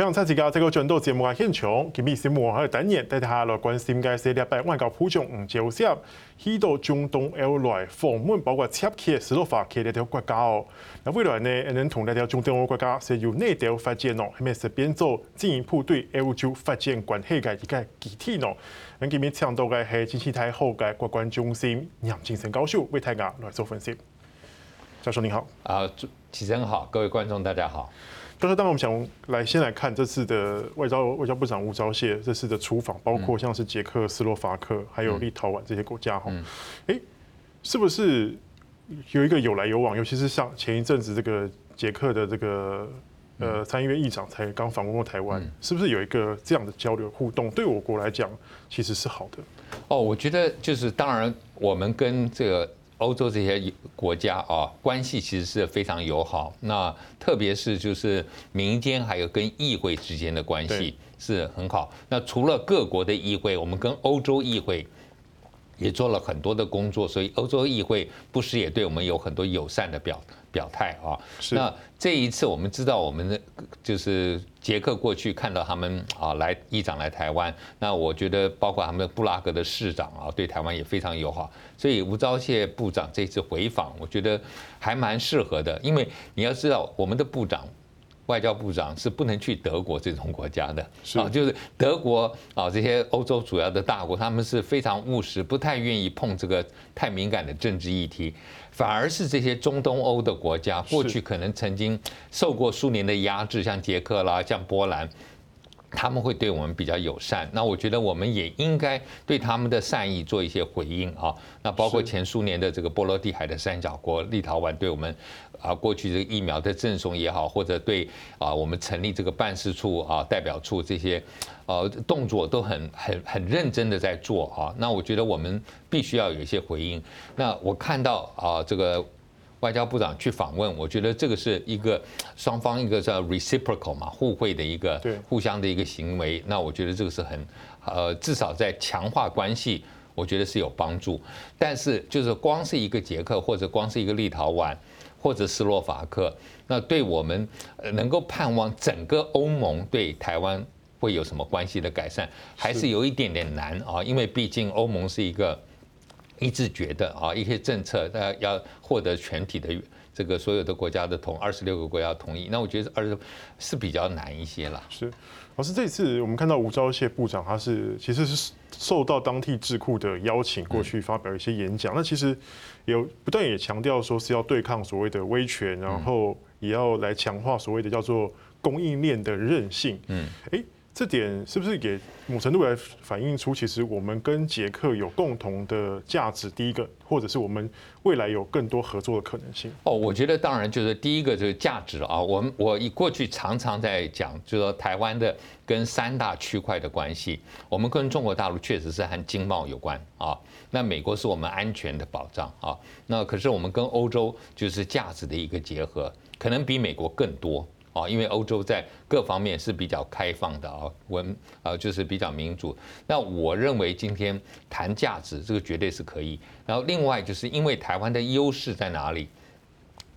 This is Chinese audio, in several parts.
非常谢谢大家这个转到节目嘅现场，今日新闻还有单元带大家来关心嘅是礼拜外交部长吴钊燮去到中东欧来访问，包括捷克、斯洛伐克两条国家哦。那未来呢，能同两条中东国家是由哪条发展哦？系咪是变做进一步对欧洲发展关系嘅一个基地呢？咁今日抢到嘅系经济台后嘅国关中心杨金城教授为大家来做分析。教授您好，啊，主持人好，各位观众大家好。但是，当然我们想来先来看这次的外交外交部长吴钊燮这次的出访，包括像是捷克、斯洛伐克，还有立陶宛这些国家哈，哎，是不是有一个有来有往？尤其是像前一阵子这个捷克的这个呃参议院议长才刚访问过台湾，是不是有一个这样的交流互动？对我国来讲，其实是好的。哦，我觉得就是当然，我们跟这个。欧洲这些国家啊，关系其实是非常友好。那特别是就是民间还有跟议会之间的关系是很好。那除了各国的议会，我们跟欧洲议会也做了很多的工作，所以欧洲议会不时也对我们有很多友善的表表态啊。那这一次我们知道，我们的就是捷克过去看到他们啊来议长来台湾，那我觉得包括他们布拉格的市长啊，对台湾也非常友好。所以吴钊燮部长这次回访，我觉得还蛮适合的，因为你要知道，我们的部长。外交部长是不能去德国这种国家的，啊，就是德国啊，这些欧洲主要的大国，他们是非常务实，不太愿意碰这个太敏感的政治议题，反而是这些中东欧的国家，过去可能曾经受过苏联的压制，像捷克啦，像波兰。他们会对我们比较友善，那我觉得我们也应该对他们的善意做一些回应啊。那包括前苏联的这个波罗的海的三角国立陶宛对我们啊，过去这个疫苗的赠送也好，或者对啊我们成立这个办事处啊代表处这些呃动作都很很很认真的在做啊。那我觉得我们必须要有一些回应。那我看到啊这个。外交部长去访问，我觉得这个是一个双方一个叫 reciprocal 嘛，互惠的一个互相的一个行为。那我觉得这个是很呃，至少在强化关系，我觉得是有帮助。但是就是光是一个捷克，或者光是一个立陶宛，或者斯洛伐克，那对我们能够盼望整个欧盟对台湾会有什么关系的改善，还是有一点点难啊，因为毕竟欧盟是一个。一致觉得啊，一些政策，大家要获得全体的这个所有的国家的同二十六个国家同意，那我觉得二十是比较难一些了。是，老师，这次我们看到吴钊燮部长，他是其实是受到当地智库的邀请过去发表一些演讲，那其实有不断也强调说是要对抗所谓的威权，然后也要来强化所谓的叫做供应链的韧性。嗯，哎。这点是不是也某程度来反映出，其实我们跟捷克有共同的价值？第一个，或者是我们未来有更多合作的可能性？哦，我觉得当然就是第一个就是价值啊。我们我以过去常常在讲，就是说台湾的跟三大区块的关系，我们跟中国大陆确实是和经贸有关啊。那美国是我们安全的保障啊。那可是我们跟欧洲就是价值的一个结合，可能比美国更多。啊，因为欧洲在各方面是比较开放的啊，文啊就是比较民主。那我认为今天谈价值这个绝对是可以。然后另外就是因为台湾的优势在哪里？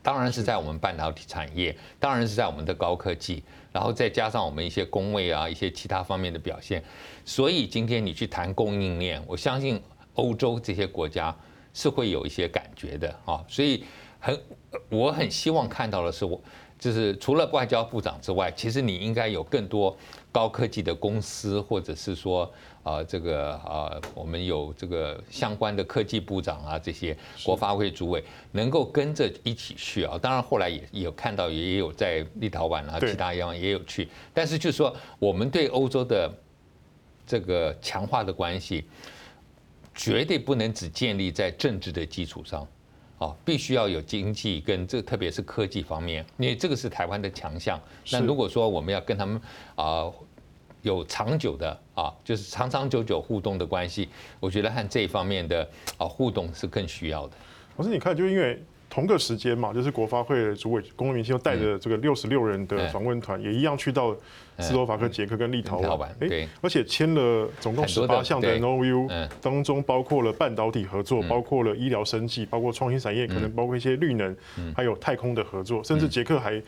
当然是在我们半导体产业，当然是在我们的高科技，然后再加上我们一些工位啊，一些其他方面的表现。所以今天你去谈供应链，我相信欧洲这些国家是会有一些感觉的啊。所以很我很希望看到的是我。就是除了外交部长之外，其实你应该有更多高科技的公司，或者是说，啊，这个啊，我们有这个相关的科技部长啊，这些国发会主委能够跟着一起去啊。当然后来也也有看到，也有在立陶宛啊，其他地方也有去。但是就是说，我们对欧洲的这个强化的关系，绝对不能只建立在政治的基础上。哦，必须要有经济跟这，特别是科技方面，因为这个是台湾的强项。那如果说我们要跟他们啊有长久的啊，就是长长久久互动的关系，我觉得和这一方面的啊互动是更需要的。可是你看，就因为。同个时间嘛，就是国发会的主委龚明鑫又带着这个六十六人的访问团，也一样去到斯洛伐克、捷克跟立陶宛，哎，而且签了总共十八项的 N O U，当中包括了半导体合作，包括了医疗生技，包括创新产业，可能包括一些绿能，还有太空的合作，甚至捷克还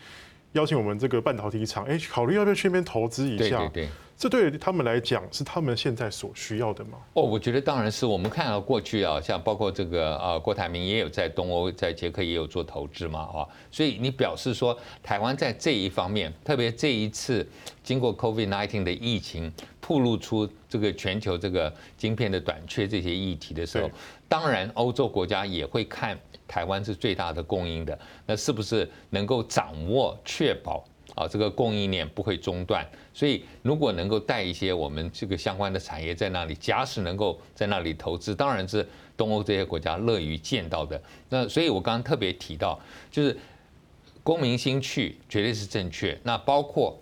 邀请我们这个半导体厂，哎，考虑要不要去那边投资一下？对对对。这对他们来讲是他们现在所需要的吗？哦，我觉得当然是。我们看到过去啊，像包括这个啊，郭台铭也有在东欧、在捷克也有做投资嘛，啊，所以你表示说台湾在这一方面，特别这一次经过 COVID-19 的疫情，暴露出这个全球这个晶片的短缺这些议题的时候，当然欧洲国家也会看台湾是最大的供应的，那是不是能够掌握、确保？啊，这个供应链不会中断，所以如果能够带一些我们这个相关的产业在那里，假使能够在那里投资，当然是东欧这些国家乐于见到的。那所以我刚刚特别提到，就是公民心去绝对是正确。那包括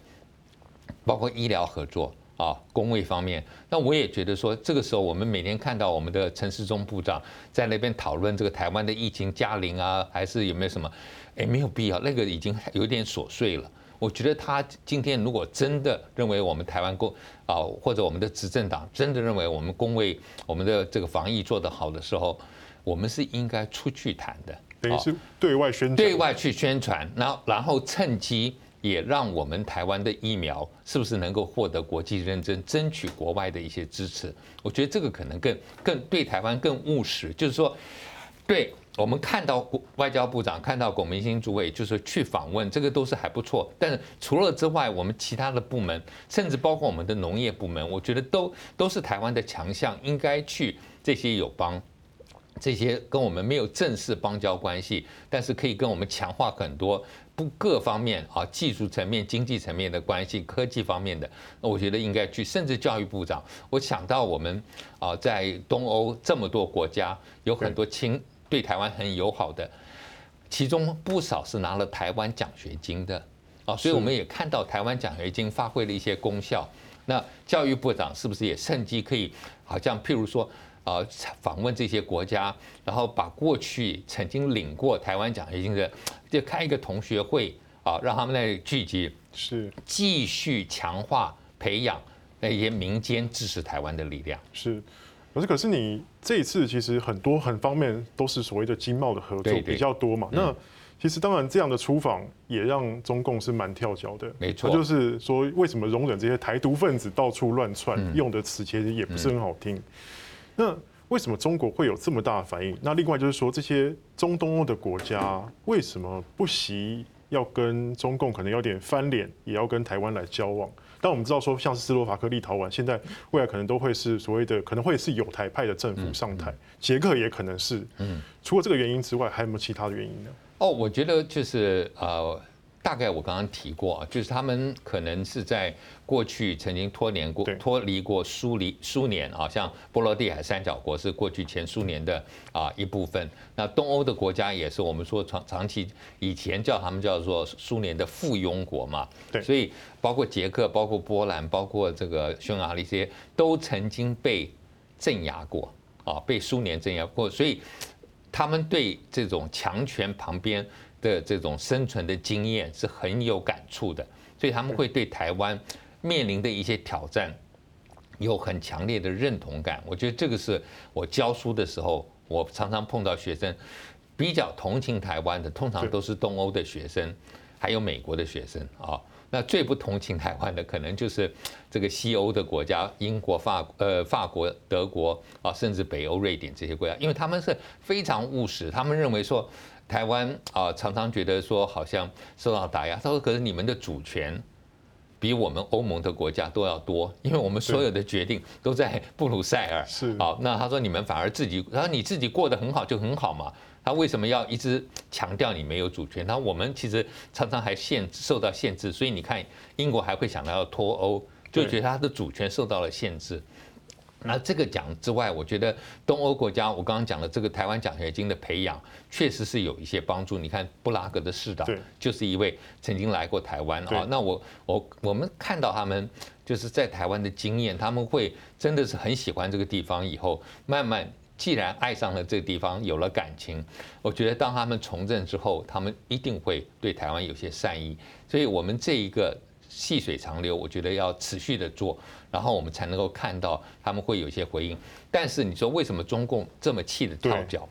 包括医疗合作啊，公卫方面，那我也觉得说，这个时候我们每天看到我们的陈世忠部长在那边讨论这个台湾的疫情加零啊，还是有没有什么？哎，没有必要，那个已经有点琐碎了。我觉得他今天如果真的认为我们台湾公啊，或者我们的执政党真的认为我们公卫我们的这个防疫做得好的时候，我们是应该出去谈的，等于是对外宣传，对外去宣传，然后然后趁机也让我们台湾的疫苗是不是能够获得国际认证，争取国外的一些支持。我觉得这个可能更更对台湾更务实，就是说对。我们看到外交部长看到龚明鑫主委，就是去访问，这个都是还不错。但是除了之外，我们其他的部门，甚至包括我们的农业部门，我觉得都都是台湾的强项，应该去这些友邦，这些跟我们没有正式邦交关系，但是可以跟我们强化很多不各方面啊，技术层面、经济层面的关系、科技方面的，那我觉得应该去。甚至教育部长，我想到我们啊，在东欧这么多国家，有很多亲。对台湾很友好的，其中不少是拿了台湾奖学金的啊，所以我们也看到台湾奖学金发挥了一些功效。那教育部长是不是也趁机可以，好像譬如说啊，访问这些国家，然后把过去曾经领过台湾奖学金的，就开一个同学会啊，让他们来聚集，是继续强化培养那些民间支持台湾的力量。是。可是，可是你这一次其实很多很方面都是所谓的经贸的合作比较多嘛？那其实当然这样的出访也让中共是蛮跳脚的。没错，就是说为什么容忍这些台独分子到处乱窜，用的词其实也不是很好听。那为什么中国会有这么大的反应？那另外就是说这些中东欧的国家为什么不惜要跟中共可能有点翻脸，也要跟台湾来交往？但我们知道说，像是斯洛伐克、立陶宛，现在未来可能都会是所谓的，可能会是有台派的政府上台。捷克也可能是。嗯。除了这个原因之外，还有没有其他的原因呢？哦，我觉得就是呃。大概我刚刚提过啊，就是他们可能是在过去曾经脱联过、脱离过苏黎苏联啊，像波罗的海三角国是过去前苏联的啊一部分。那东欧的国家也是我们说长长期以前叫他们叫做苏联的附庸国嘛。对。所以包括捷克、包括波兰、包括这个匈牙利这些，都曾经被镇压过啊，被苏联镇压过。所以他们对这种强权旁边。的这种生存的经验是很有感触的，所以他们会对台湾面临的一些挑战有很强烈的认同感。我觉得这个是我教书的时候，我常常碰到学生比较同情台湾的，通常都是东欧的学生，还有美国的学生啊。那最不同情台湾的，可能就是这个西欧的国家，英国、法呃法国、德国啊，甚至北欧瑞典这些国家，因为他们是非常务实，他们认为说。台湾啊，常常觉得说好像受到打压。他说：“可是你们的主权比我们欧盟的国家都要多，因为我们所有的决定都在布鲁塞尔。”是好，那他说你们反而自己，他说你自己过得很好就很好嘛。他为什么要一直强调你没有主权？他我们其实常常还限受到限制，所以你看英国还会想到要脱欧，就觉得他的主权受到了限制。那这个奖之外，我觉得东欧国家，我刚刚讲的这个台湾奖学金的培养，确实是有一些帮助。你看布拉格的市长，就是一位曾经来过台湾啊。那我我我们看到他们就是在台湾的经验，他们会真的是很喜欢这个地方。以后慢慢既然爱上了这个地方，有了感情，我觉得当他们从政之后，他们一定会对台湾有些善意。所以我们这一个。细水长流，我觉得要持续的做，然后我们才能够看到他们会有一些回应。但是你说为什么中共这么气的跳脚？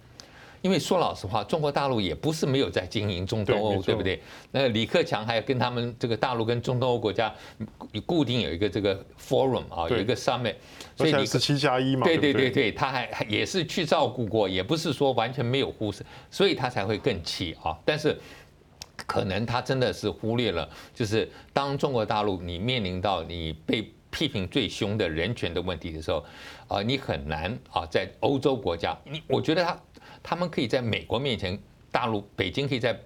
因为说老实话，中国大陆也不是没有在经营中东欧，对，对不对？那李克强还要跟他们这个大陆跟中东欧国家固定有一个这个 forum 啊，有一个 summit，所以你十七加一嘛，对对对对，他还也是去照顾过，也不是说完全没有忽视，所以他才会更气啊。但是可能他真的是忽略了，就是当中国大陆你面临到你被。批评最凶的人权的问题的时候，啊，你很难啊，在欧洲国家，你我觉得他他们可以在美国面前，大陆北京可以在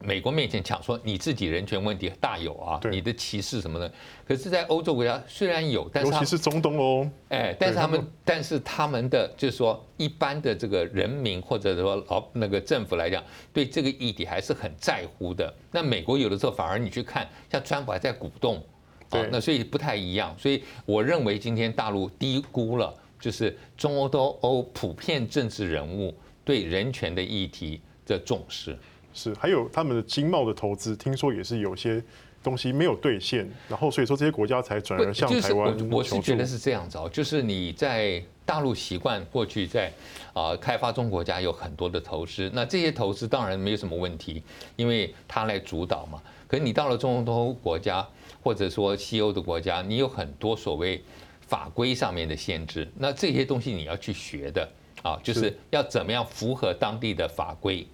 美国面前讲说你自己人权问题大有啊，你的歧视什么的。可是，在欧洲国家虽然有，但是尤其是中东哦，哎，但是他们但是他们的就是说一般的这个人民或者说老那个政府来讲，对这个议题还是很在乎的。那美国有的时候反而你去看，像川普还在鼓动。对，那所以不太一样，所以我认为今天大陆低估了，就是中欧东欧普遍政治人物对人权的议题的重视。是，还有他们的经贸的投资，听说也是有些东西没有兑现，然后所以说这些国家才转而向台湾。我是觉得是这样子哦，就是你在大陆习惯过去在啊开发中国家有很多的投资，那这些投资当然没有什么问题，因为他来主导嘛。可是你到了中东国家。或者说西欧的国家，你有很多所谓法规上面的限制，那这些东西你要去学的啊，就是要怎么样符合当地的法规。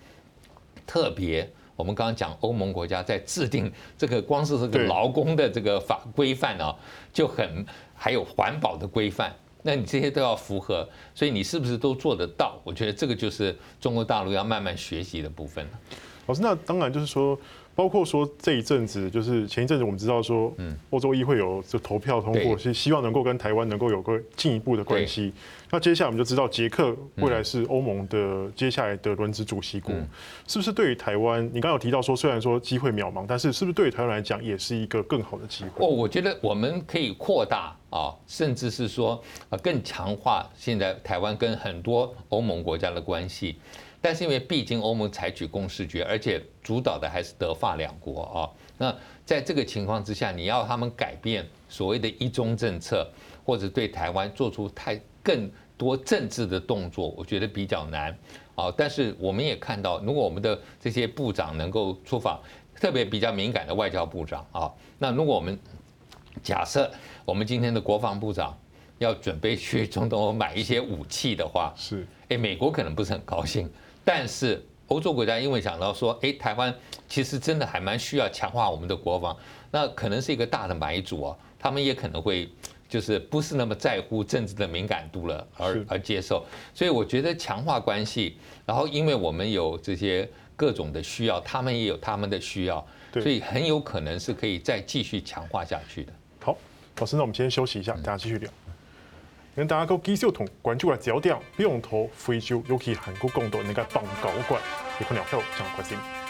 特别我们刚刚讲欧盟国家在制定这个光是这个劳工的这个法规范啊，就很还有环保的规范，那你这些都要符合，所以你是不是都做得到？我觉得这个就是中国大陆要慢慢学习的部分。老师，那当然就是说。包括说这一阵子，就是前一阵子我们知道说，嗯，欧洲议会有就投票通过，是希望能够跟台湾能够有个进一步的关系。那接下来我们就知道，捷克未来是欧盟的接下来的轮值主席国，是不是对于台湾？你刚刚有提到说，虽然说机会渺茫，但是是不是对于台湾来讲也是一个更好的机会？哦，我觉得我们可以扩大啊，甚至是说啊，更强化现在台湾跟很多欧盟国家的关系。但是因为毕竟欧盟采取共识决，而且主导的还是德法两国啊。那在这个情况之下，你要他们改变所谓的一中政策，或者对台湾做出太更多政治的动作，我觉得比较难啊。但是我们也看到，如果我们的这些部长能够出访，特别比较敏感的外交部长啊，那如果我们假设我们今天的国防部长要准备去中东欧买一些武器的话，是，诶，美国可能不是很高兴。但是欧洲国家因为想到说，哎，台湾其实真的还蛮需要强化我们的国防，那可能是一个大的买主哦，他们也可能会就是不是那么在乎政治的敏感度了，而而接受。所以我觉得强化关系，然后因为我们有这些各种的需要，他们也有他们的需要，所以很有可能是可以再继续强化下去的。好，老师，那我们先休息一下，大家继续聊。让大家讲继续同关注个焦点，比如说非洲尤其韩国共岛那个邦交国，你可能要讲关心。